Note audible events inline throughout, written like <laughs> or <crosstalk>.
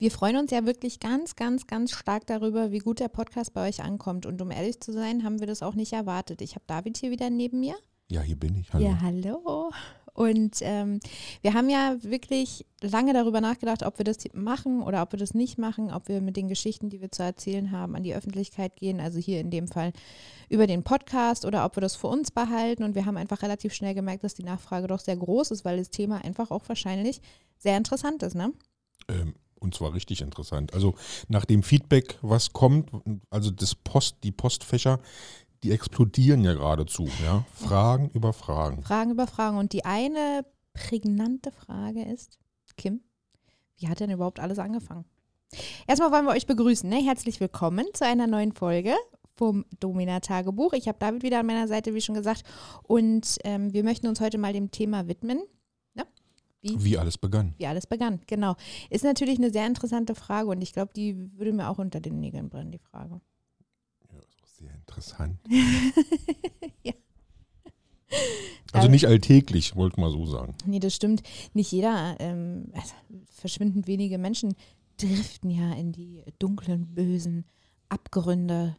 Wir freuen uns ja wirklich ganz, ganz, ganz stark darüber, wie gut der Podcast bei euch ankommt. Und um ehrlich zu sein, haben wir das auch nicht erwartet. Ich habe David hier wieder neben mir. Ja, hier bin ich. Hallo. Ja, hallo. Und ähm, wir haben ja wirklich lange darüber nachgedacht, ob wir das machen oder ob wir das nicht machen, ob wir mit den Geschichten, die wir zu erzählen haben, an die Öffentlichkeit gehen, also hier in dem Fall über den Podcast oder ob wir das für uns behalten. Und wir haben einfach relativ schnell gemerkt, dass die Nachfrage doch sehr groß ist, weil das Thema einfach auch wahrscheinlich sehr interessant ist, ne? Ähm, und zwar richtig interessant. Also nach dem Feedback, was kommt, also das Post, die Postfächer, die explodieren ja geradezu. Ja? Fragen über Fragen. Fragen über Fragen. Und die eine prägnante Frage ist, Kim, wie hat denn überhaupt alles angefangen? Erstmal wollen wir euch begrüßen. Ne? Herzlich willkommen zu einer neuen Folge vom Domina-Tagebuch. Ich habe David wieder an meiner Seite, wie schon gesagt. Und ähm, wir möchten uns heute mal dem Thema widmen. Wie, wie alles begann. Wie alles begann, genau. Ist natürlich eine sehr interessante Frage und ich glaube, die würde mir auch unter den Nägeln brennen, die Frage. Sehr interessant. <laughs> ja. Also nicht alltäglich, wollte mal so sagen. Nee, das stimmt. Nicht jeder, ähm, also verschwindend wenige Menschen driften ja in die dunklen, bösen Abgründe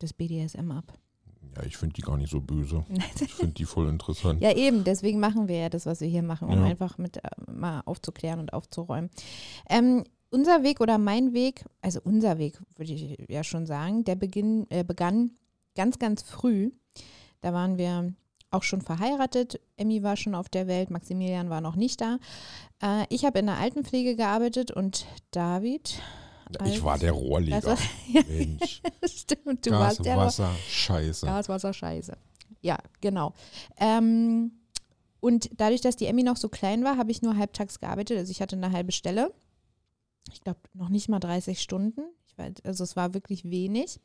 des BDSM ab. Ja, ich finde die gar nicht so böse. <laughs> Ich finde die voll interessant. ja, eben, deswegen machen wir ja das, was wir hier machen, um ja. einfach mit äh, mal aufzuklären und aufzuräumen. Ähm, unser Weg oder mein Weg, also unser Weg würde ich ja schon sagen, der beginn, äh, begann ganz, ganz früh. Da waren wir auch schon verheiratet. Emmy war schon auf der Welt, Maximilian war noch nicht da. Äh, ich habe in der Altenpflege gearbeitet und David. Ich war der Rohrleger. Also, <laughs> ja, Mensch. <laughs> Stimmt, du Gas, warst der Wasser, Scheiße. Gas, Wasser, Scheiße. Ja, genau. Ähm, und dadurch, dass die Emmy noch so klein war, habe ich nur halbtags gearbeitet. Also ich hatte eine halbe Stelle ich glaube, noch nicht mal 30 Stunden. Weiß, also es war wirklich wenig.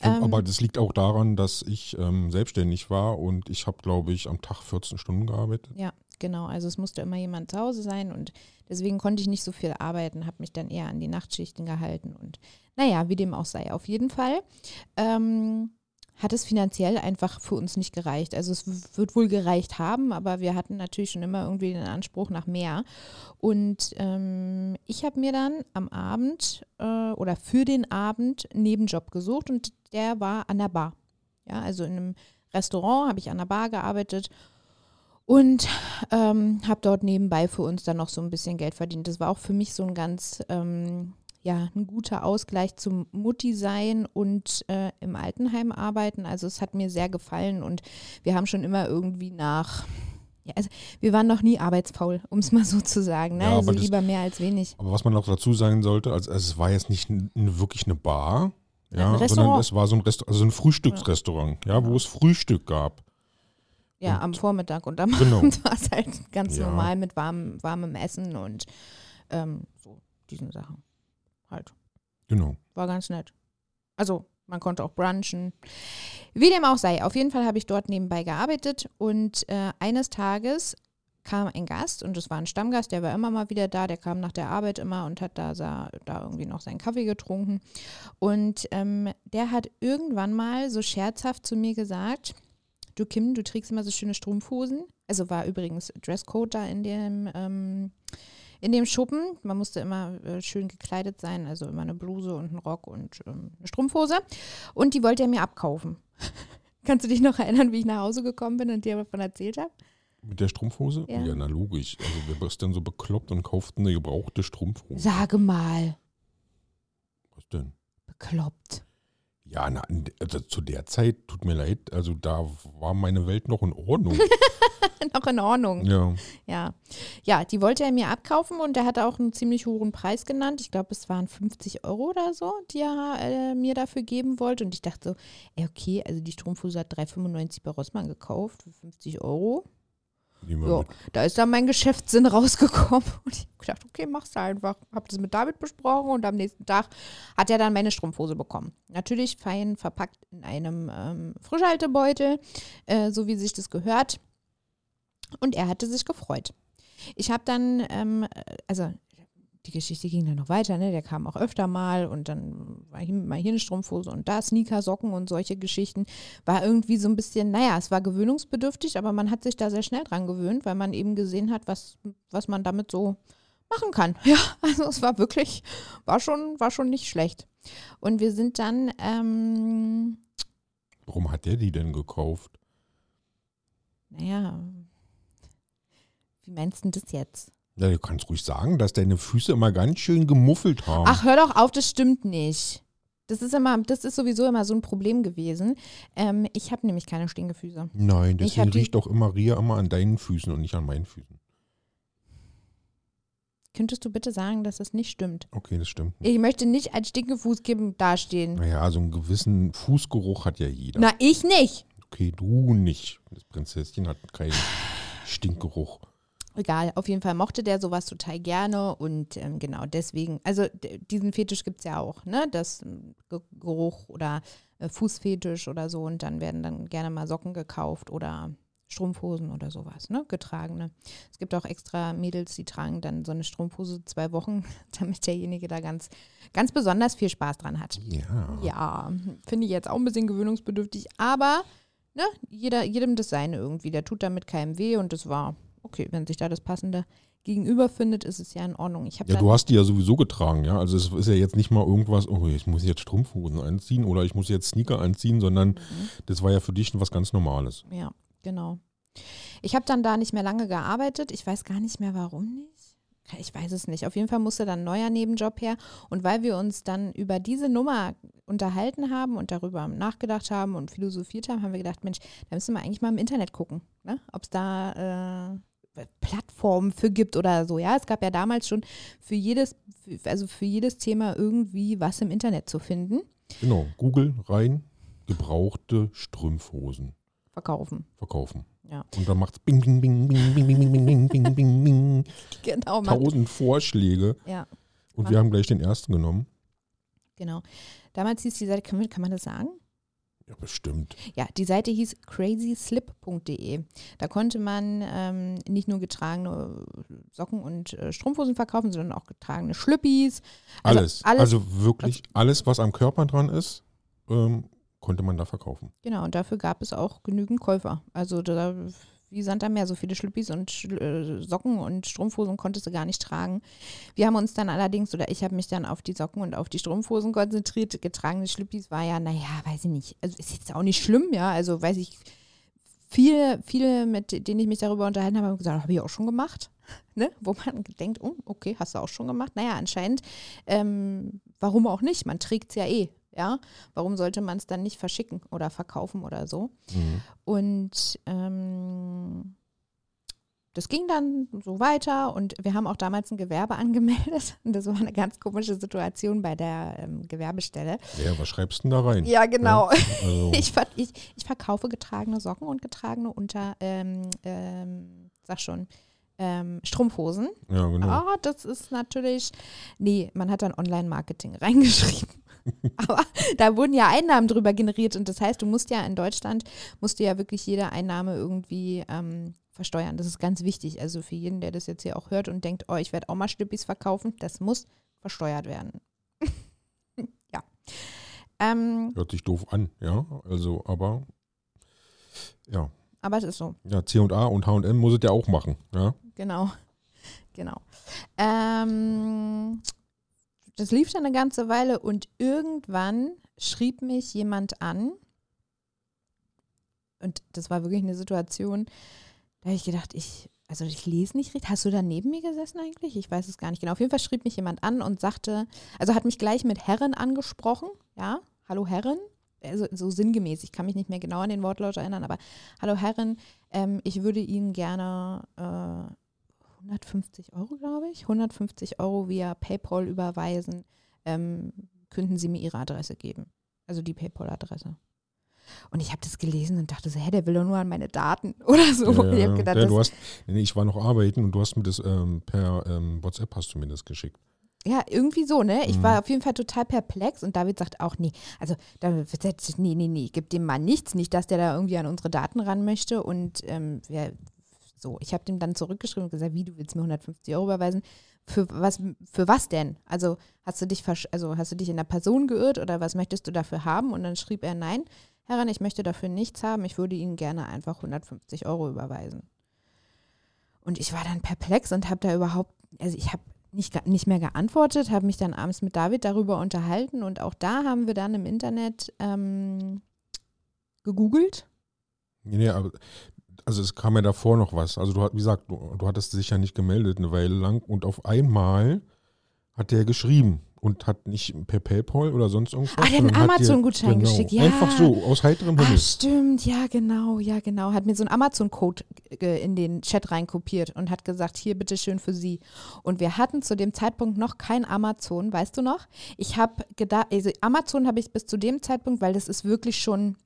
Ähm, aber das liegt auch daran, dass ich ähm, selbstständig war und ich habe, glaube ich, am Tag 14 Stunden gearbeitet. Ja, genau. Also es musste immer jemand zu Hause sein und deswegen konnte ich nicht so viel arbeiten, habe mich dann eher an die Nachtschichten gehalten und naja, wie dem auch sei. Auf jeden Fall. Ähm, hat es finanziell einfach für uns nicht gereicht. Also es wird wohl gereicht haben, aber wir hatten natürlich schon immer irgendwie den Anspruch nach mehr. Und ähm, ich habe mir dann am Abend äh, oder für den Abend einen Nebenjob gesucht und der war an der Bar. Ja, also in einem Restaurant habe ich an der Bar gearbeitet und ähm, habe dort nebenbei für uns dann noch so ein bisschen Geld verdient. Das war auch für mich so ein ganz ähm, ja, ein guter Ausgleich zum Mutti sein und äh, im Altenheim arbeiten. Also es hat mir sehr gefallen und wir haben schon immer irgendwie nach, ja, also wir waren noch nie arbeitsfaul, <laughs> um es mal so zu sagen. Ne? Ja, also lieber das, mehr als wenig. Aber was man noch dazu sagen sollte, also, also es war jetzt nicht wirklich eine Bar, ja, ein sondern es war so ein, Rest, also ein Frühstücksrestaurant, ja, ja, wo es Frühstück gab. Ja, und, am Vormittag und am genau. Abend <laughs> war es halt ganz normal mit warmem, warmem Essen und ähm, so diesen Sachen halt. Genau. War ganz nett. Also, man konnte auch brunchen. Wie dem auch sei, auf jeden Fall habe ich dort nebenbei gearbeitet und äh, eines Tages kam ein Gast und es war ein Stammgast, der war immer mal wieder da, der kam nach der Arbeit immer und hat da, sah, da irgendwie noch seinen Kaffee getrunken. Und ähm, der hat irgendwann mal so scherzhaft zu mir gesagt, du Kim, du trägst immer so schöne Strumpfhosen. Also war übrigens Dresscode da in dem ähm, in dem Schuppen. Man musste immer äh, schön gekleidet sein, also immer eine Bluse und einen Rock und ähm, eine Strumpfhose. Und die wollte er mir abkaufen. <laughs> Kannst du dich noch erinnern, wie ich nach Hause gekommen bin und dir davon erzählt habe? Mit der Strumpfhose? Ja. ja, na logisch. Also wer bist denn so bekloppt und kauft eine gebrauchte Strumpfhose? Sage mal. Was denn? Bekloppt. Ja, na, also zu der Zeit, tut mir leid, also da war meine Welt noch in Ordnung. <laughs> noch in Ordnung. Ja. ja. Ja, die wollte er mir abkaufen und er hat auch einen ziemlich hohen Preis genannt. Ich glaube, es waren 50 Euro oder so, die er äh, mir dafür geben wollte. Und ich dachte so, ey, okay, also die Strumpfhose hat 3,95 bei Rossmann gekauft für 50 Euro. Ja, da ist dann mein Geschäftssinn <laughs> rausgekommen und ich habe gedacht, okay, mach's einfach. Habe das mit David besprochen und am nächsten Tag hat er dann meine Strumpfhose bekommen. Natürlich fein verpackt in einem ähm, Frischhaltebeutel, äh, so wie sich das gehört. Und er hatte sich gefreut. Ich habe dann, ähm, also die Geschichte ging dann noch weiter, ne? Der kam auch öfter mal und dann war hier, mal hier eine Strumpfhose und da Sneaker, Socken und solche Geschichten. War irgendwie so ein bisschen, naja, es war gewöhnungsbedürftig, aber man hat sich da sehr schnell dran gewöhnt, weil man eben gesehen hat, was, was man damit so machen kann. <laughs> Ja, also es war wirklich, war schon, war schon nicht schlecht. Und wir sind dann, ähm, Warum hat der die denn gekauft? naja, wie meinst du das jetzt? Ja, du kannst ruhig sagen, dass deine Füße immer ganz schön gemuffelt haben. Ach, hör doch auf, das stimmt nicht. Das ist immer, das ist sowieso immer so ein Problem gewesen. Ähm, ich habe nämlich keine Stinkefüße. Nein, deswegen die- riecht doch immer Ria immer an deinen Füßen und nicht an meinen Füßen. Könntest du bitte sagen, dass das nicht stimmt? Okay, das stimmt. nicht. Ich möchte nicht als Stinkefußkind dastehen. Naja, so einen gewissen Fußgeruch hat ja jeder. Na, ich nicht. Okay, du nicht. Das Prinzesschen hat keinen Stinkgeruch. Egal, auf jeden Fall mochte der sowas total gerne und ähm, genau deswegen, also diesen Fetisch gibt es ja auch, ne? Das ähm, Ge- Geruch oder äh, Fußfetisch oder so und dann werden dann gerne mal Socken gekauft oder Strumpfhosen oder sowas, ne? Getragene. Es gibt auch extra Mädels, die tragen dann so eine Strumpfhose zwei Wochen, <laughs> damit derjenige da ganz, ganz besonders viel Spaß dran hat. Ja. Ja, finde ich jetzt auch ein bisschen gewöhnungsbedürftig, aber ne, jeder, jedem das seine irgendwie. Der tut damit keinem weh und das war okay, wenn sich da das passende Gegenüber findet, ist es ja in Ordnung. Ich Ja, du hast die ja sowieso getragen, ja. Also es ist ja jetzt nicht mal irgendwas, oh, ich muss jetzt Strumpfhosen anziehen oder ich muss jetzt Sneaker anziehen, sondern Mhm. das war ja für dich was ganz Normales. Ja, genau. Ich habe dann da nicht mehr lange gearbeitet. Ich weiß gar nicht mehr, warum nicht. Ich weiß es nicht. Auf jeden Fall musste dann ein neuer Nebenjob her. Und weil wir uns dann über diese Nummer unterhalten haben und darüber nachgedacht haben und philosophiert haben, haben wir gedacht, Mensch, da müssen wir eigentlich mal im Internet gucken, ne? ob es da äh, Plattformen für gibt oder so. Ja, es gab ja damals schon für jedes, also für jedes Thema irgendwie was im Internet zu finden, Genau, Google rein, gebrauchte Strumpfhosen verkaufen. verkaufen. Ja. Und dann macht's bing, bing, bing, bing, bing, bing, bing, bing, bing, bing, bing. Genau, man, Tausend Vorschläge. ja. Und Mann. wir haben gleich den ersten genommen. Genau. Damals hieß die Seite, kann man, kann man das sagen? Ja, bestimmt. Ja, die Seite hieß crazyslip.de. Da konnte man ähm, nicht nur getragene Socken und äh, Strumpfhosen verkaufen, sondern auch getragene Schlüppis. Also Alles. alles- Also wirklich alles, was am Körper dran ist, ähm, konnte man da verkaufen. Genau, und dafür gab es auch genügend Käufer. Also da, wie Sand am Meer, so viele Schlüppis und Schl- äh, Socken und Strumpfhosen konntest du gar nicht tragen. Wir haben uns dann allerdings, oder ich habe mich dann auf die Socken und auf die Strumpfhosen konzentriert. Getragene Schlüppis war ja, naja, weiß ich nicht. Also ist jetzt auch nicht schlimm, ja. Also weiß ich, viele, viele, mit denen ich mich darüber unterhalten habe, haben gesagt, habe ich auch schon gemacht. <laughs> Ne? Wo man denkt, oh, okay, hast du auch schon gemacht. Naja, anscheinend, ähm, warum auch nicht? Man trägt es ja eh. Ja, warum sollte man es dann nicht verschicken oder verkaufen oder so? Mhm. Und ähm, das ging dann so weiter und wir haben auch damals ein Gewerbe <laughs> angemeldet. Und das war eine ganz komische Situation bei der ähm, Gewerbestelle. Ja, was schreibst du denn da rein? Ja, genau. Also, <laughs> Ich, ver ich, ich verkaufe getragene Socken und getragene unter, ähm, ähm, sag schon, ähm, Strumpfhosen. ja, genau. Ah, das ist natürlich, nee, man hat dann Online-Marketing <laughs> reingeschrieben. Aber da wurden ja Einnahmen drüber generiert und das heißt, du musst ja in Deutschland, musst du ja wirklich jede Einnahme irgendwie ähm, versteuern. Das ist ganz wichtig. Also für jeden, der das jetzt hier auch hört und denkt, oh, ich werde auch mal Stüppis verkaufen, das muss versteuert werden. <laughs> ja. Ähm, Hört sich doof an, ja. Also, aber ja. aber es ist so. Ja, C&A und H&M muss es ja auch machen, ja. Genau. <laughs> Genau. Ähm, das lief dann eine ganze Weile und irgendwann schrieb mich jemand an. Und das war wirklich eine Situation, da habe ich gedacht, ich, also ich lese nicht richtig. Hast du da neben mir gesessen eigentlich? Ich weiß es gar nicht genau. Auf jeden Fall schrieb mich jemand an und sagte, also hat mich gleich mit Herren angesprochen. Ja, hallo Herren. Also so sinngemäß, ich kann mich nicht mehr genau an den Wortlaut erinnern, aber hallo Herren, ähm, ich würde Ihnen gerne äh, 150 Euro, glaube ich, 150 Euro via PayPal überweisen. Ähm, könnten Sie mir Ihre Adresse geben? Also die PayPal-Adresse. Und ich habe das gelesen und dachte so, hä, der will doch nur an meine Daten <laughs> oder so. Ja, ich gedacht, ja, hast, nee, ich war noch arbeiten und du hast mir das ähm, per ähm, WhatsApp hast du mir das geschickt. ja, irgendwie so, ne? Ich Mhm. war auf jeden Fall total perplex und David sagt auch, nee, also da, nee, nee, nee, gib dem mal nichts, nicht, dass der da irgendwie an unsere Daten ran möchte und ähm, ja, so, ich habe dem dann zurückgeschrieben und gesagt, wie, du willst mir 150 Euro überweisen? Für was, für was denn? Also hast du dich also hast du dich in der Person geirrt oder was möchtest du dafür haben? Und dann schrieb er, nein, Herren, ich möchte dafür nichts haben, ich würde Ihnen gerne einfach 150 Euro überweisen. Und ich war dann perplex und habe da überhaupt, also ich habe nicht, nicht mehr geantwortet, habe mich dann abends mit David darüber unterhalten und auch da haben wir dann im Internet ähm, gegoogelt. Nee, aber also es kam ja davor noch was. Also du wie gesagt, du, du hattest dich ja nicht gemeldet eine Weile lang und auf einmal hat der geschrieben und hat nicht per PayPal oder sonst irgendwas. Ah, der hat einen Amazon-Gutschein genau, geschickt, ja. Einfach so, aus heiterem Himmel. Ah, stimmt, ja, genau, ja, genau. Hat mir so einen Amazon-Code in den Chat reinkopiert und hat gesagt, hier, bitteschön für Sie. Und wir hatten zu dem Zeitpunkt noch kein Amazon, weißt du noch? Ich habe gedacht, also Amazon habe ich bis zu dem Zeitpunkt, weil das ist wirklich schon,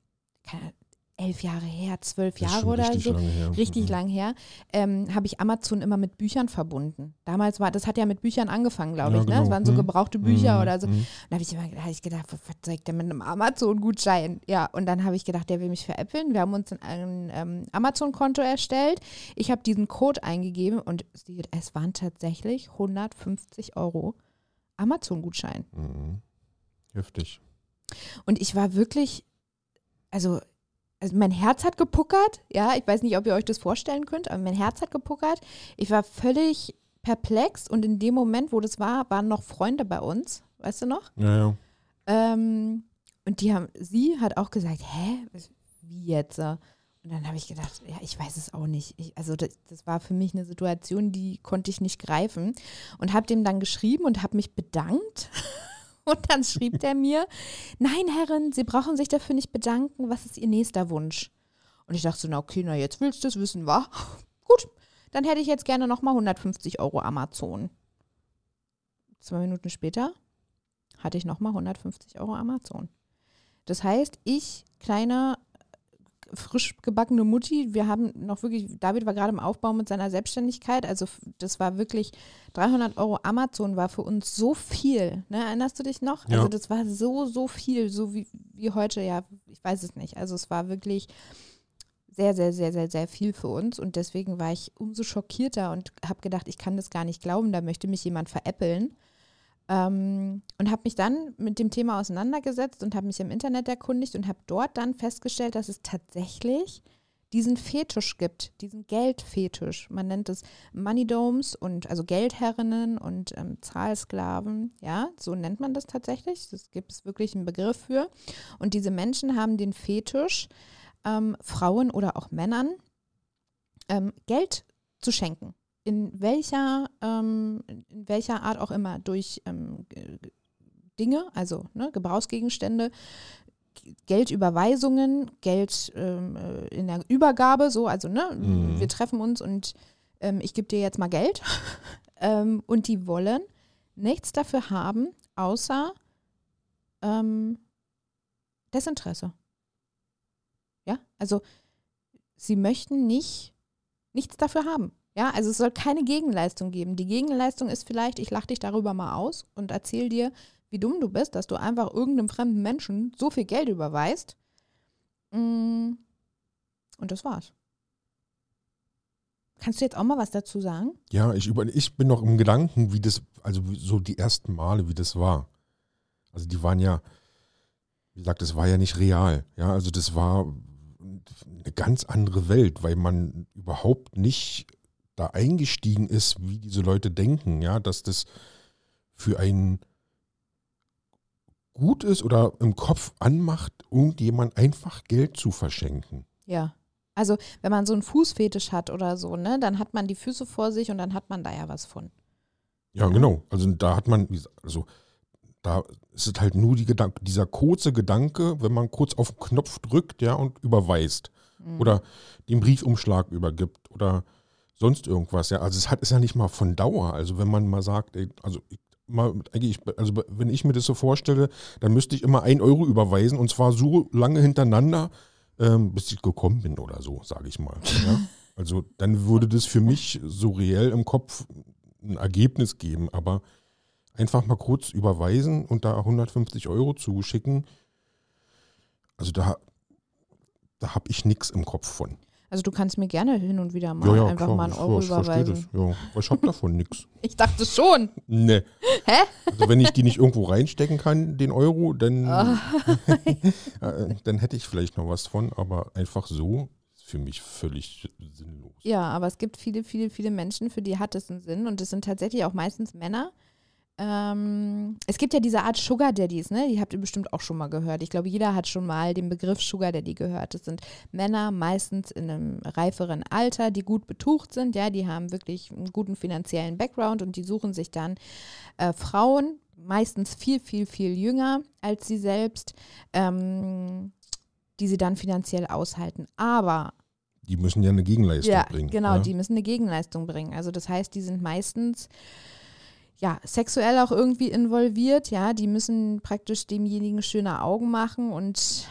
keine, elf Jahre her, zwölf Jahre oder so, lang richtig mhm. lang her, ähm, habe ich Amazon immer mit Büchern verbunden. Damals war, das hat ja mit Büchern angefangen, glaube Ja, ich. Ne? genau. Das waren so Mhm. gebrauchte Bücher Mhm. oder so. Mhm. Da habe ich immer hab ich gedacht, was, ich denn mit einem Amazon-Gutschein? Ja, und dann habe ich gedacht, der will mich veräppeln. Wir haben uns ein, ähm, Amazon-Konto erstellt. Ich habe diesen Code eingegeben und es waren tatsächlich 150 Euro Amazon-Gutschein. Mhm. Heftig. Und ich war wirklich, also, also mein Herz hat gepuckert. Ja, ich weiß nicht, ob ihr euch das vorstellen könnt, aber mein Herz hat gepuckert. Ich war völlig perplex und in dem Moment, wo das war, waren noch Freunde bei uns, weißt du noch? Ja, ja. Ähm, und die haben, sie hat auch gesagt, hä, wie jetzt? Und dann habe ich gedacht, ja, ich weiß es auch nicht. Ich, also das, das war für mich eine Situation, die konnte ich nicht greifen. Und habe dem dann geschrieben und habe mich bedankt. <laughs> Und dann schrieb der mir, nein, Herren, Sie brauchen sich dafür nicht bedanken. Was ist Ihr nächster Wunsch? Und ich dachte so, na okay, na jetzt willst du es wissen, wa? Gut, dann hätte ich jetzt gerne nochmal 150 Euro Amazon. Zwei Minuten später hatte ich nochmal 150 Euro Amazon. Das heißt, ich, kleine, frisch gebackene Mutti, wir haben noch wirklich, David war gerade im Aufbau mit seiner Selbstständigkeit, also das war wirklich, 300 Euro Amazon war für uns so viel, ne? erinnerst du dich noch? Ja. Also das war so, so viel, so wie, wie heute, ja, ich weiß es nicht. Also es war wirklich sehr, sehr, sehr, sehr, sehr viel für uns und deswegen war ich umso schockierter und habe gedacht, ich kann das gar nicht glauben, da möchte mich jemand veräppeln. Ähm, und habe mich dann mit dem Thema auseinandergesetzt und habe mich im Internet erkundigt und habe dort dann festgestellt, dass es tatsächlich diesen Fetisch gibt, diesen Geldfetisch. Man nennt es Money Domes und also Geldherrinnen und ähm, Zahlsklaven. Ja, so nennt man das tatsächlich. Das gibt es wirklich einen Begriff für. Und diese Menschen haben den Fetisch, ähm, Frauen oder auch Männern ähm, Geld zu schenken. In welcher, ähm, in welcher Art auch immer, durch ähm, Dinge, also ne, Gebrauchsgegenstände, Geldüberweisungen, Geld ähm, äh, in der Übergabe, so, also ne, Mhm. wir treffen uns und ähm, ich gebe dir jetzt mal Geld. <laughs> ähm, und die wollen nichts dafür haben, außer ähm, Desinteresse. Ja, also sie möchten nicht nichts dafür haben. Ja, also es soll keine Gegenleistung geben. Die Gegenleistung ist vielleicht, ich lache dich darüber mal aus und erzähle dir, wie dumm du bist, dass du einfach irgendeinem fremden Menschen so viel Geld überweist. Mm, Und das war's. Kannst du jetzt auch mal was dazu sagen? Ja, ich, über, ich bin noch im Gedanken, wie das, also so die ersten Male, wie das war. Also die waren ja, wie gesagt, das war ja nicht real. Ja, also das war eine ganz andere Welt, weil man überhaupt nicht da eingestiegen ist, wie diese Leute denken, ja, dass das für einen gut ist oder im Kopf anmacht, irgendjemand einfach Geld zu verschenken. Ja. Also, wenn man so einen Fußfetisch hat oder so, ne, dann hat man die Füße vor sich und dann hat man da ja was von. Ja, Ja. genau. Also da hat man, also da ist es halt nur die Gedanke, dieser kurze Gedanke, wenn man kurz auf den Knopf drückt, ja, und überweist Mhm. oder den Briefumschlag übergibt oder sonst irgendwas, ja. Also es hat ist ja nicht mal von Dauer. Also wenn man mal sagt, ey, also mal also wenn ich mir das so vorstelle, dann müsste ich immer ein Euro überweisen und zwar so lange hintereinander, ähm, bis ich gekommen bin oder so, sage ich mal. Ja? <laughs> Also dann würde das für mich so reell im Kopf ein Ergebnis geben, aber einfach mal kurz überweisen und da 150 Euro zuschicken, also da, da habe ich nichts im Kopf von. Also du kannst mir gerne hin und wieder mal einfach mal einen ich- Euro ich überweisen. das. Ja, ich habe davon nichts. <laughs> Ich dachte schon. Ne. Hä? Also wenn ich die nicht irgendwo reinstecken kann, den Euro, dann, <laughs> äh, dann hätte ich vielleicht noch was von, aber einfach so ist für mich völlig sinnlos. Ja, aber es gibt viele, viele, viele Menschen, für die hat es einen Sinn und es sind tatsächlich auch meistens Männer. Ähm, es gibt ja diese Art Sugar Daddies, ne? Die habt ihr bestimmt auch schon mal gehört. Ich glaube, jeder hat schon mal den Begriff Sugar Daddy gehört. Das sind Männer meistens in einem reiferen Alter, die gut betucht sind, ja, die haben wirklich einen guten finanziellen Background und die suchen sich dann äh, Frauen, meistens viel, viel, viel jünger als sie selbst, ähm, die sie dann finanziell aushalten. Aber Die müssen ja eine Gegenleistung ja, bringen. genau, ja? die müssen eine Gegenleistung bringen. Also das heißt, die sind meistens ja sexuell auch irgendwie involviert. Ja, die müssen praktisch demjenigen schöne Augen machen und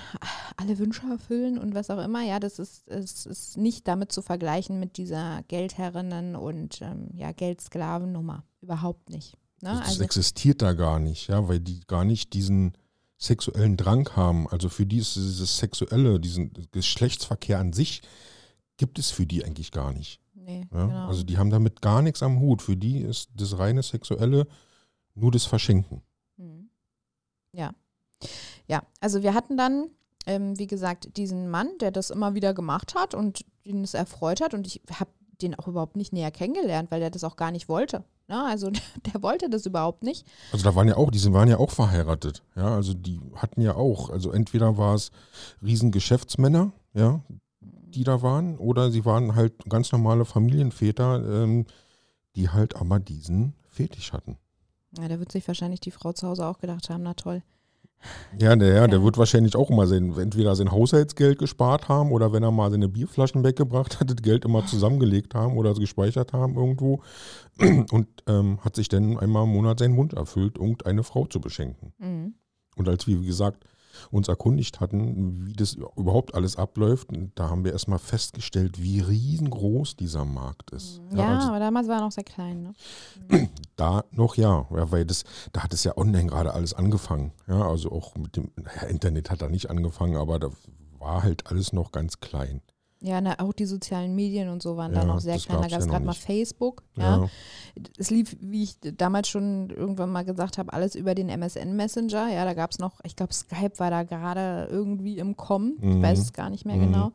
alle Wünsche erfüllen und was auch immer. Ja, das ist, es ist nicht damit zu vergleichen mit dieser Geldherrinnen und ähm, ja Geldsklavennummer überhaupt nicht. Ne? Das Also existiert da gar nicht, ja, weil die gar nicht diesen sexuellen Drang haben. Also für die ist dieses sexuelle, diesen Geschlechtsverkehr an sich, gibt es für die eigentlich gar nicht. Nee, Ja? genau. Also die haben damit gar nichts am Hut. Für die ist das reine Sexuelle nur das Verschenken. Mhm. Ja. Ja, also wir hatten dann, ähm, wie gesagt, diesen Mann, der das immer wieder gemacht hat und den es erfreut hat. Und ich habe den auch überhaupt nicht näher kennengelernt, weil der das auch gar nicht wollte. Ne? Also <laughs> der wollte das überhaupt nicht. Also da waren ja auch, diese waren ja auch verheiratet. Ja, also die hatten ja auch, also entweder war es Riesengeschäftsmänner, ja, die da waren, oder sie waren halt ganz normale Familienväter, ähm, die halt aber diesen Fetisch hatten. Ja, da wird sich wahrscheinlich die Frau zu Hause auch gedacht haben, na toll. Ja, der, ja, der wird wahrscheinlich auch immer sein, entweder sein Haushaltsgeld gespart haben oder wenn er mal seine Bierflaschen weggebracht hat, das Geld immer zusammengelegt haben oder gespeichert haben irgendwo und ähm, hat sich dann einmal im Monat seinen Wunsch erfüllt, irgendeine Frau zu beschenken. Mhm. Und als wie gesagt, uns erkundigt hatten, wie das überhaupt alles abläuft, da haben wir erstmal festgestellt, wie riesengroß dieser Markt ist. Ja, also aber damals war er noch sehr klein. Ne? <clears throat> da noch ja, ja, weil das, da hat es ja online gerade alles angefangen. Ja, also auch mit dem, naja, Internet hat da nicht angefangen, aber da war halt alles noch ganz klein. Ja, na, auch die sozialen Medien und so waren da Ja, noch sehr klein. Da gab es ja gerade mal. Facebook. Ja. Ja, Es lief, wie ich damals schon irgendwann mal gesagt habe, alles über den MSN Messenger. Ja, da gab es noch, ich glaube, Skype war da gerade irgendwie im Kommen. Ich Mhm. weiß es gar nicht mehr Mhm. genau.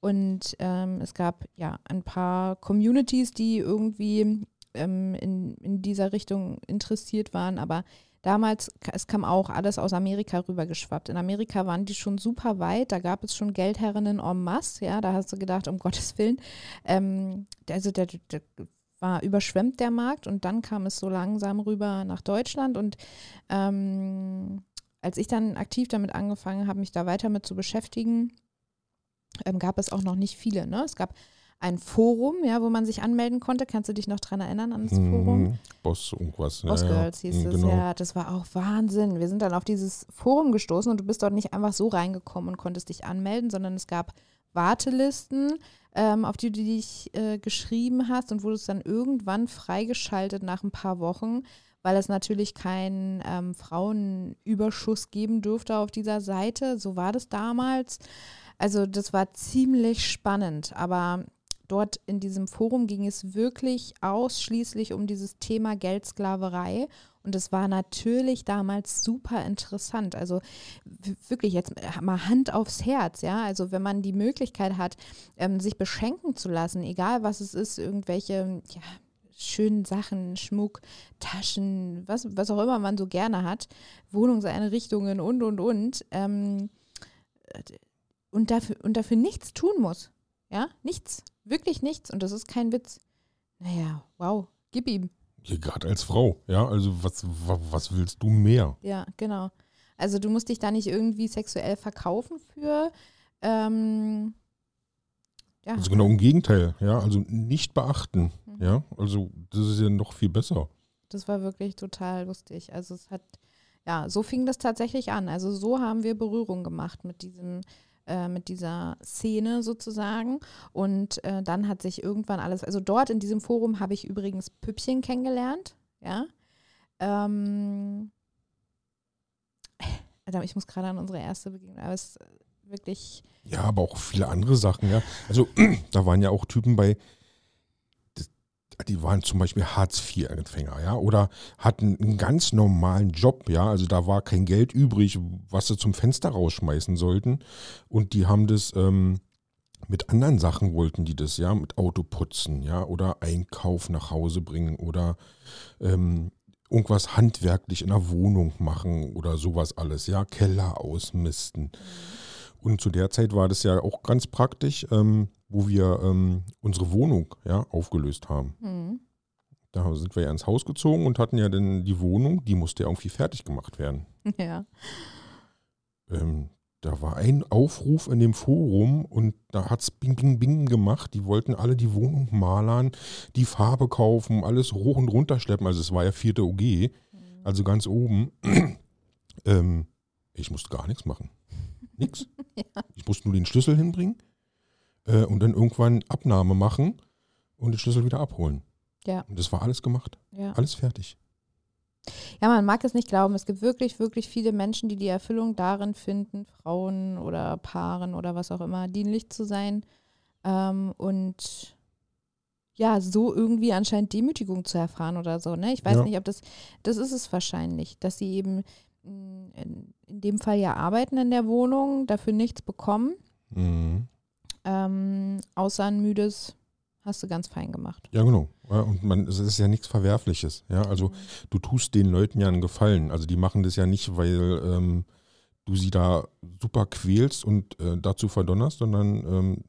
Und ähm, es gab ja ein paar Communities, die irgendwie ähm, in, in dieser Richtung interessiert waren. Aber damals, es kam auch alles aus Amerika rübergeschwappt. In Amerika waren die schon super weit. Da gab es schon Geldherrinnen en masse. Ja, da hast du gedacht, um Gottes Willen. Ähm, also der, der war überschwemmt der Markt und dann kam es so langsam rüber nach Deutschland und ähm, als ich dann aktiv damit angefangen habe, mich da weiter mit zu beschäftigen, ähm, gab es auch noch nicht viele. Ne? Es gab ein Forum, ja, wo man sich anmelden konnte. Kannst du dich noch dran erinnern an das Forum? Mhm. Boss irgendwas. Boss ja, Girls hieß Mhm, es, genau. ja. Das war auch Wahnsinn. Wir sind dann auf dieses Forum gestoßen und du bist dort nicht einfach so reingekommen und konntest dich anmelden, sondern es gab Wartelisten, ähm, auf die du dich äh, geschrieben hast und wurdest dann irgendwann freigeschaltet nach ein paar Wochen, weil es natürlich keinen ähm, Frauenüberschuss geben durfte auf dieser Seite. So war das damals. Also das war ziemlich spannend, aber dort in diesem Forum ging es wirklich ausschließlich um dieses Thema Geldsklaverei. Und es war natürlich damals super interessant. Also wirklich jetzt mal Hand aufs Herz, ja. Also wenn man die Möglichkeit hat, ähm, sich beschenken zu lassen, egal was es ist, irgendwelche ja, schönen Sachen, Schmuck, Taschen, was, was auch immer man so gerne hat, Wohnungseinrichtungen und, und, und. Ähm, und, dafür, und dafür nichts tun muss. Ja, nichts. Wirklich nichts. Und das ist kein Witz. Naja, wow. Gib ihm. Gerade als Frau, ja, also was, wa- was willst du mehr? Ja, genau. Also du musst dich da nicht irgendwie sexuell verkaufen für. Ähm, ja, Also genau im Gegenteil, ja, also nicht beachten, Mhm. ja, also das ist ja noch viel besser. das war wirklich total lustig. Also es hat, ja, so fing das tatsächlich an. Also so haben wir Berührung gemacht mit diesem, äh, mit dieser Szene sozusagen. Und äh, dann hat sich irgendwann alles, also dort in diesem Forum habe ich übrigens Püppchen kennengelernt, ja. Ähm, ich muss gerade an unsere erste Begegnung, aber es ist wirklich, Ja, aber auch viele andere Sachen, ja. Also <clears throat> da waren ja auch Typen bei, die waren zum Beispiel Hartz-IV-Empfänger, ja, oder hatten einen ganz normalen Job, ja, also da war kein Geld übrig, was sie zum Fenster rausschmeißen sollten und die haben das ähm, mit anderen Sachen wollten die das, ja, mit Auto putzen, ja, oder Einkauf nach Hause bringen oder ähm, irgendwas handwerklich in der Wohnung machen oder sowas alles, ja, Keller ausmisten. Und zu der Zeit war das ja auch ganz praktisch, ähm, wo wir ähm, unsere Wohnung ja, aufgelöst haben. Mhm. Da sind wir ja ins Haus gezogen und hatten ja dann die Wohnung, die musste ja irgendwie fertig gemacht werden. <laughs> Ja. Ähm, da war ein Aufruf in dem Forum und da hat es Bing, Bing, Bing gemacht. Die wollten alle die Wohnung malern, die Farbe kaufen, alles hoch und runter schleppen. Also es war ja vierte OG, also ganz oben. <clears throat> ähm, ich musste gar nichts machen. <laughs> Nix. Ja. Ich musste nur den Schlüssel hinbringen äh, und dann irgendwann Abnahme machen und den Schlüssel wieder abholen. Ja. Und das war alles gemacht. Ja. Alles fertig. ja, man mag es nicht glauben. Es gibt wirklich, wirklich viele Menschen, die die Erfüllung darin finden, Frauen oder Paaren oder was auch immer, dienlich zu sein ähm, und ja, so irgendwie anscheinend Demütigung zu erfahren oder so. Ne? Ich weiß Ja. nicht, ob das, das ist es wahrscheinlich, dass sie eben mh, in, in dem Fall ja arbeiten in der Wohnung, dafür nichts bekommen, Mhm. Außer ein müdes, hast du ganz fein gemacht. Ja, genau. Ja, und man, es ist ja nichts Verwerfliches. Ja, also du tust den Leuten ja einen Gefallen. Also die machen das ja nicht, weil ähm, du sie da super quälst und äh, dazu verdonnerst, sondern ähm,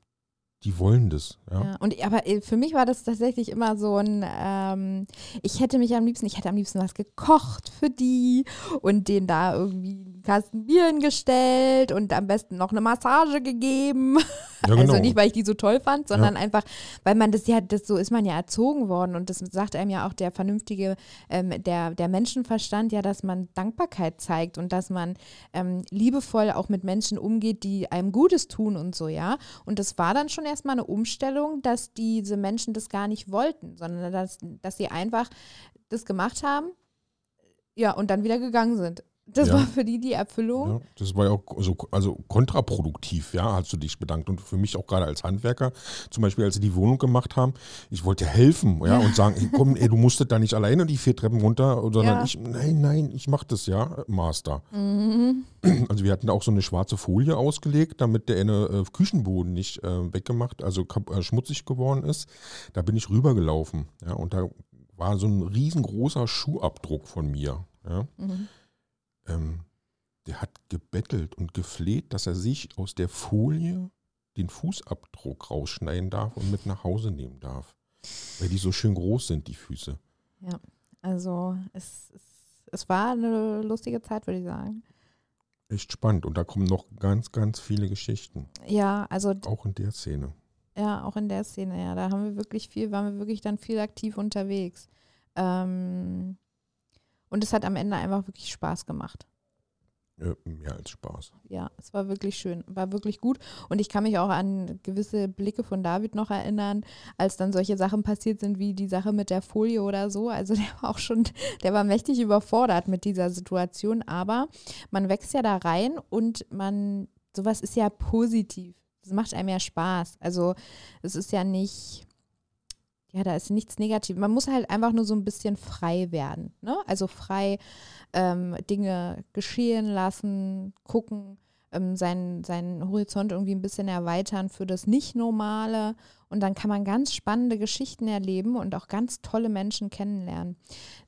die wollen das. Ja. Ja, und aber äh, für mich war das tatsächlich immer so ein, ähm, ich hätte mich am liebsten, ich hätte am liebsten was gekocht für die und denen da irgendwie einen Kasten Bier hingestellt und am besten noch eine Massage gegeben. <laughs> Ja, genau. Also nicht, weil ich die so toll fand, sondern einfach, weil man das ja, das so ist man ja erzogen worden und das sagt einem ja auch der vernünftige, ähm, der, der Menschenverstand ja, dass man Dankbarkeit zeigt und dass man ähm, liebevoll auch mit Menschen umgeht, die einem Gutes tun und so, ja. Und das war dann schon erstmal eine Umstellung, dass diese Menschen das gar nicht wollten, sondern dass, dass sie einfach das gemacht haben, ja, und dann wieder gegangen sind. Das Ja. war für die die Erfüllung. Ja, das war ja auch so, also kontraproduktiv, ja, hast du dich bedankt. Und für mich auch gerade als Handwerker, zum Beispiel, als sie die Wohnung gemacht haben, ich wollte helfen, ja, Ja. und sagen, ey, komm, ey, du musstet da nicht alleine die vier Treppen runter, sondern ich, nein, nein, ich mach das, ja, Master. Mhm. Also wir hatten da auch so eine schwarze Folie ausgelegt, damit der eine äh, Küchenboden nicht äh, weggemacht, also äh, schmutzig geworden ist. Da bin ich rübergelaufen, ja, und da war so ein riesengroßer Schuhabdruck von mir, ja. Mhm. Ähm, der hat gebettelt und gefleht, dass er sich aus der Folie den Fußabdruck rausschneiden darf und mit nach Hause nehmen darf. Weil die so schön groß sind, die Füße. Also es, es, es war eine lustige Zeit, würde ich sagen. Echt spannend. Und da kommen noch ganz, ganz viele Geschichten. Ja, also Auch in der Szene. ja, auch in der Szene, ja, da haben wir wirklich viel, waren wir wirklich dann viel aktiv unterwegs. Ähm, und es hat am Ende einfach wirklich Spaß gemacht. Äh, mehr als Spaß. Ja, es war wirklich schön, war wirklich gut. Und ich kann mich auch an gewisse Blicke von David noch erinnern, als dann solche Sachen passiert sind, wie die Sache mit der Folie oder so. Also <laughs> der war auch schon, der war mächtig überfordert mit dieser Situation. Aber man wächst ja da rein und man, sowas ist ja positiv. Das macht einem ja Spaß. Also es ist ja nicht, ja, da ist nichts negativ. Man muss halt einfach nur so ein bisschen frei werden. Ne? Also frei ähm, Dinge geschehen lassen, gucken, ähm, seinen, seinen Horizont irgendwie ein bisschen erweitern für das Nicht-Normale. Und dann kann man ganz spannende Geschichten erleben und auch ganz tolle Menschen kennenlernen.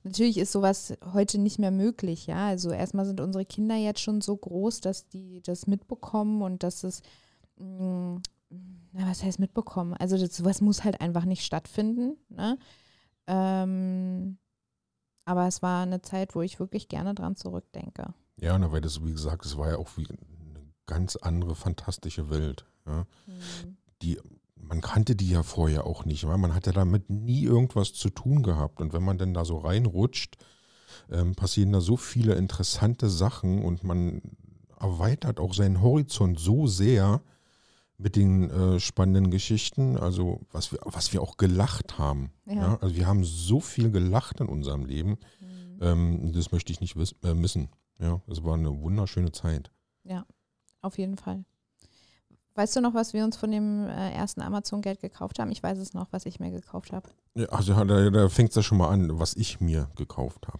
Natürlich ist sowas heute nicht mehr möglich, ja. Also erstmal sind unsere Kinder jetzt schon so groß, dass die das mitbekommen und dass es mh, na, was heißt mitbekommen? Also das, sowas muss halt einfach nicht stattfinden. Ne? Ähm, aber es war eine Zeit, wo ich wirklich gerne dran zurückdenke. Ja, na, weil das, wie gesagt, es war ja auch wie eine ganz andere, fantastische Welt. Ja. Die, man kannte die ja vorher auch nicht, weil man hat ja damit nie irgendwas zu tun gehabt. Und wenn man dann da so reinrutscht, ähm, passieren da so viele interessante Sachen und man erweitert auch seinen Horizont so sehr mit den äh, spannenden Geschichten, also was wir, was wir auch gelacht haben. Ja. Ja. Also wir haben so viel gelacht in unserem Leben, Mhm. ähm, das möchte ich nicht wiss, äh, missen. Ja, es war eine wunderschöne Zeit. Auf jeden Fall. Weißt du noch, was wir uns von dem äh, ersten Amazon-Geld gekauft haben? Ich weiß es noch, was ich mir gekauft habe. Ja, also da, da fängt es ja schon mal an, was ich mir gekauft habe.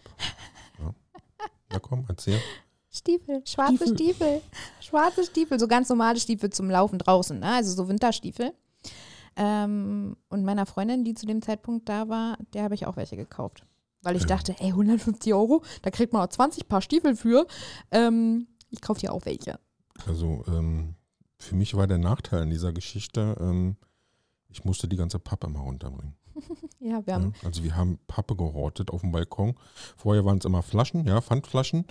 Ja. <laughs> Na komm, erzähl. Stiefel, schwarze Stiefel. Stiefel. Schwarze Stiefel, so ganz normale Stiefel zum Laufen draußen, ne? also so Winterstiefel. Ähm, und meiner Freundin, die zu dem Zeitpunkt da war, der habe ich auch welche gekauft. Weil ich Ja. dachte, ey, 150 Euro, da kriegt man auch 20 Paar Stiefel für. Ähm, ich kaufe dir auch welche. Also ähm, für mich war der Nachteil in dieser Geschichte, ähm, ich musste die ganze Pappe mal runterbringen. <laughs> Ja, wir haben, Ja, also wir haben Pappe gehortet auf dem Balkon. Vorher waren es immer Flaschen, ja, Pfandflaschen.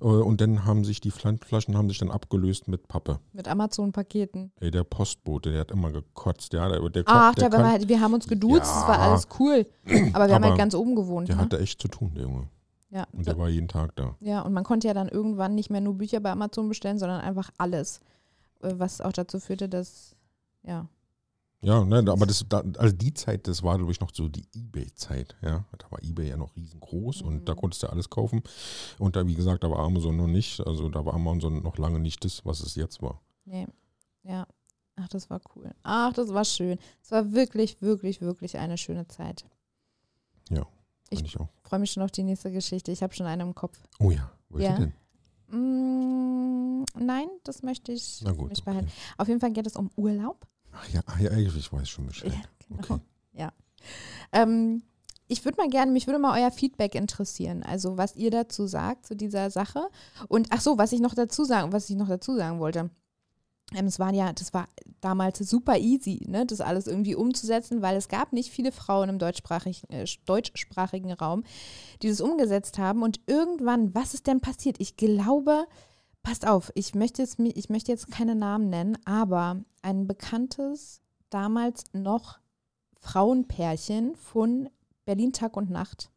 Äh, und dann haben sich die Pfandflaschen haben sich dann abgelöst mit Pappe. mit Amazon-Paketen. Ey, der Postbote, der hat immer gekotzt, ja. Der, der, Ach, der, der, kann, wir, wir haben uns geduzt, es war Ja. alles cool. Aber wir haben halt ganz oben gewohnt. der Ne? hatte echt zu tun, der Junge. Ja, Und der war jeden Tag da. ja, und man konnte ja dann irgendwann nicht mehr nur Bücher bei Amazon bestellen, sondern einfach alles. Äh, Was auch dazu führte, dass, ja, Ja, ne, aber das, da, also die Zeit, das war, glaube ich, noch so die Ebay-Zeit, ja. Da war Ebay ja noch riesengroß Mhm. und da konntest du alles kaufen. Und da, wie gesagt, da war Amazon noch nicht, also da war Amazon noch lange nicht das, was es jetzt war. nee, ja. Ach, das war cool. Ach, das war schön. Es war wirklich, wirklich, wirklich eine schöne Zeit. Ich- Fand ich auch. Freue mich schon auf die nächste Geschichte. Ich habe schon eine im Kopf. Oh ja, welche Ja. denn? Mm, nein, das möchte ich Na gut. nicht Okay. behalten. Auf jeden Fall geht es um Urlaub. Ach ja, ach ja, ich weiß schon Bescheid. genau. Okay. Ähm, ich würde mal gerne, mich würde mal euer Feedback interessieren, also was ihr dazu sagt zu dieser Sache. Und ach so, was ich noch dazu sagen, was ich noch dazu sagen wollte. Ähm, es waren ja, das war damals super easy, ne, das alles irgendwie umzusetzen, weil es gab nicht viele Frauen im deutschsprachigen, äh, deutschsprachigen Raum, die das umgesetzt haben. Und irgendwann, was ist denn passiert? Ich glaube, passt auf, ich möchte jetzt, ich möchte jetzt keine Namen nennen, aber ein bekanntes, damals noch Frauenpärchen von Berlin Tag und Nacht.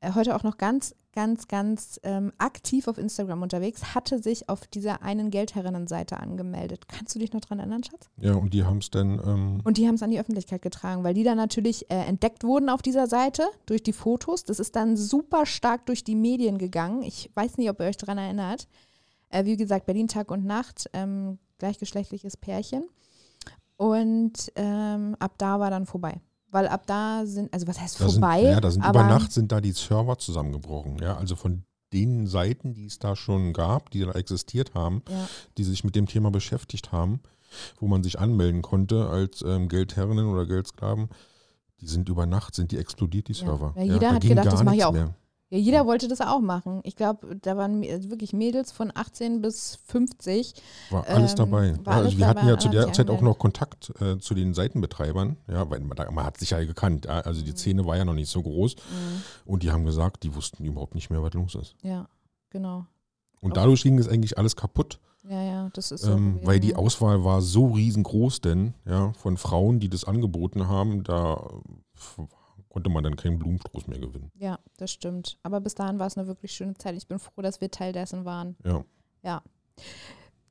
Äh, heute auch noch ganz, ganz, ganz ähm, aktiv auf Instagram unterwegs, hatte sich auf dieser einen Geldherrinnen-Seite angemeldet. Kannst du dich noch dran erinnern, Schatz? Ja, und die haben es dann, ähm, Und die haben es an die Öffentlichkeit getragen, weil die dann natürlich äh, entdeckt wurden auf dieser Seite durch die Fotos. Das ist dann super stark durch die Medien gegangen. Ich weiß nicht, ob ihr euch daran erinnert. Äh, wie gesagt, Berlin Tag und Nacht, ähm, gleichgeschlechtliches Pärchen. Und ähm, ab da war dann vorbei. Weil ab da sind, also was heißt da sind, vorbei? ja, da sind über Nacht sind da die Server zusammengebrochen. Ja, also von den Seiten, die es da schon gab, die da existiert haben, Ja, die sich mit dem Thema beschäftigt haben, wo man sich anmelden konnte als ähm, Geldherrinnen oder Geldsklaven, die sind über Nacht, sind die explodiert, die Ja. Server. Ja, jeder da hat gedacht, das mach ich auch. Mehr. Ja jeder wollte das auch machen. Ich glaube, da waren also wirklich Mädels von 18 bis 50. War alles Ähm, dabei. war ja, alles also wir hatten dabei, ja zu der Zeit auch noch Kontakt äh, zu den Seitenbetreibern, ja, weil man, man hat sich ja gekannt. Also die Mhm. Szene war ja noch nicht so groß Mhm. und die haben gesagt, die wussten überhaupt nicht mehr, was los ist. Ja, genau. Und dadurch ging es eigentlich alles kaputt, Ja, ja, das ist so. ähm, weil die. Auswahl war so riesengroß, denn ja, von Frauen, die das angeboten haben, da äh, konnte man dann keinen Blumenstrauß mehr gewinnen. Ja, das stimmt. Aber bis dahin war es eine wirklich schöne Zeit. Ich bin froh, dass wir Teil dessen waren. Ja. Ja.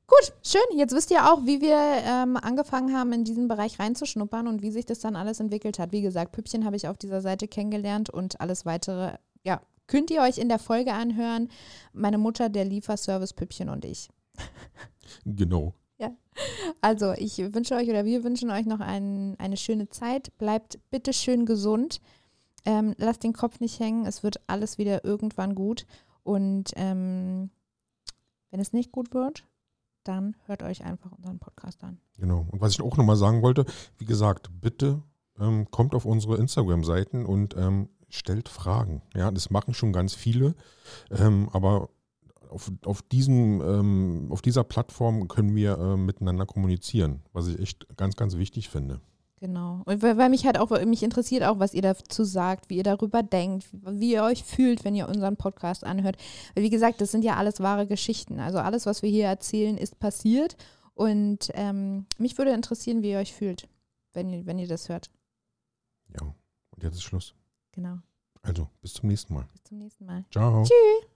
Gut, schön. Jetzt wisst ihr auch, wie wir ähm, angefangen haben, in diesen Bereich reinzuschnuppern und wie sich das dann alles entwickelt hat. Wie gesagt, Püppchen habe ich auf dieser Seite kennengelernt und alles weitere, ja, könnt ihr euch in der Folge anhören. Meine Mutter, der Lieferservice Püppchen und ich. Genau. Also, ich wünsche euch oder wir wünschen euch noch ein, eine schöne Zeit. Bleibt bitte schön gesund. Ähm, lasst den Kopf nicht hängen. Es wird alles wieder irgendwann gut. Und ähm, wenn es nicht gut wird, dann hört euch einfach unseren Podcast an. Genau. Und was ich auch nochmal sagen wollte, wie gesagt, bitte ähm, kommt auf unsere Instagram-Seiten und ähm, stellt Fragen. Ja, das machen schon ganz viele, ähm, aber auf, auf, diesem, ähm, auf dieser Plattform können wir äh, miteinander kommunizieren, was ich echt ganz, ganz wichtig finde. Genau. Und weil, weil mich halt auch, mich interessiert auch, was ihr dazu sagt, wie ihr darüber denkt, wie ihr euch fühlt, wenn ihr unseren Podcast anhört. Weil wie gesagt, das sind ja alles wahre Geschichten. Also alles, was wir hier erzählen, ist passiert. Und ähm, mich würde interessieren, wie ihr euch fühlt, wenn ihr, wenn ihr das hört. Ja, und jetzt ist Schluss. Genau. Also, bis zum nächsten Mal. Bis zum nächsten Mal. Ciao. Tschüss.